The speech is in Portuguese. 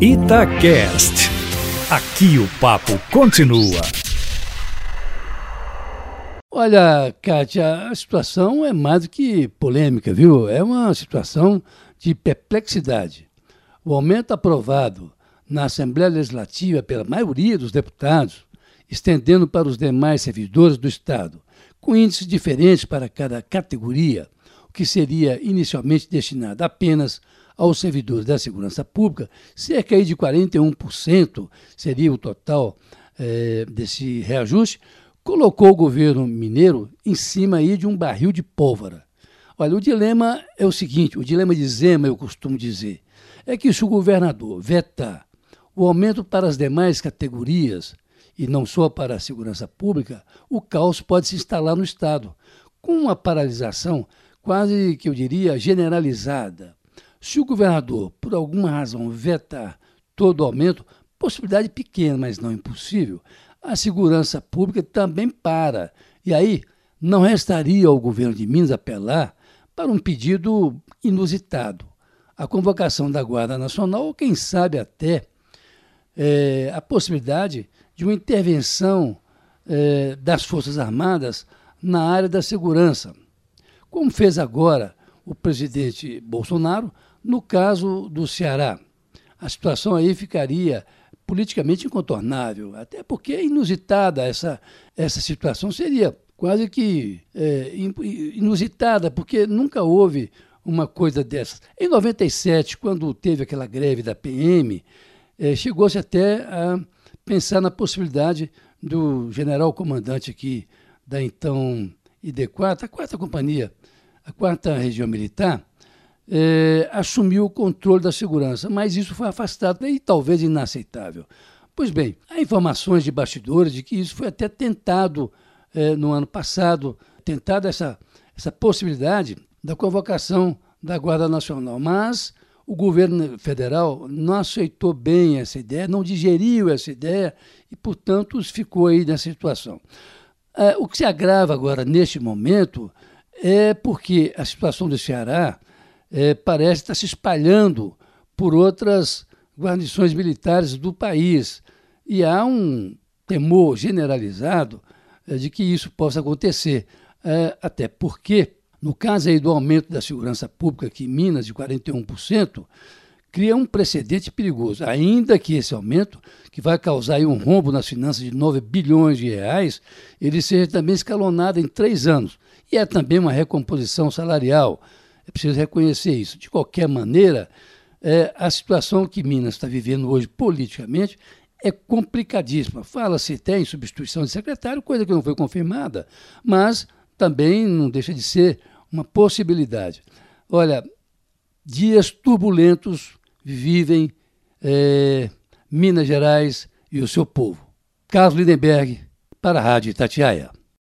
Itacast. Aqui o papo continua. Olha, Kátia, a situação é mais do que polêmica, viu? É uma situação de perplexidade. O aumento aprovado na Assembleia Legislativa pela maioria dos deputados, estendendo para os demais servidores do Estado, com índices diferentes para cada categoria, que seria inicialmente destinado apenas aos servidores da segurança pública, cerca de 41% seria o total é, desse reajuste, colocou o governo mineiro em cima aí de um barril de pólvora. Olha, o dilema é o seguinte, o dilema de Zema, eu costumo dizer, é que se o governador vetar o aumento para as demais categorias, e não só para a segurança pública, o caos pode se instalar no Estado, com uma paralisação quase que eu diria generalizada. Se o governador, por alguma razão, vetar todo o aumento, possibilidade pequena, mas não impossível, a segurança pública também para. E aí não restaria ao governo de Minas apelar para um pedido inusitado. A convocação da Guarda Nacional, ou quem sabe até é, a possibilidade de uma intervenção é, das Forças Armadas na área da segurança, como fez agora o presidente Bolsonaro no caso do Ceará, a situação aí ficaria politicamente incontornável, até porque é inusitada essa, essa situação, seria quase que é, inusitada, porque nunca houve uma coisa dessas. Em 97, quando teve aquela greve da PM, é, chegou-se até a pensar na possibilidade do general comandante aqui da então ID4, a quarta companhia, a quarta região militar, é, assumiu o controle da segurança, mas isso foi afastado e talvez inaceitável. Pois bem, há informações de bastidores de que isso foi até tentado é, no ano passado, tentado essa, essa possibilidade da convocação da Guarda Nacional, mas o governo federal não aceitou bem essa ideia, não digeriu essa ideia e, portanto, ficou aí nessa situação. É, o que se agrava agora, neste momento, é porque a situação do Ceará é, parece estar se espalhando por outras guarnições militares do país. E há um temor generalizado é, de que isso possa acontecer. É, até porque, no caso aí do aumento da segurança pública aqui em Minas, de 41%, cria um precedente perigoso, ainda que esse aumento, que vai causar um rombo nas finanças de 9 bilhões de reais, ele seja também escalonado em três anos. E é também uma recomposição salarial é preciso reconhecer isso. De qualquer maneira, é, a situação que Minas está vivendo hoje politicamente é complicadíssima. Fala-se até em substituição de secretário, coisa que não foi confirmada, mas também não deixa de ser uma possibilidade. Olha, dias turbulentos vivem é, Minas Gerais e o seu povo. Carlos Lindenberg, para a Rádio Itatiaia.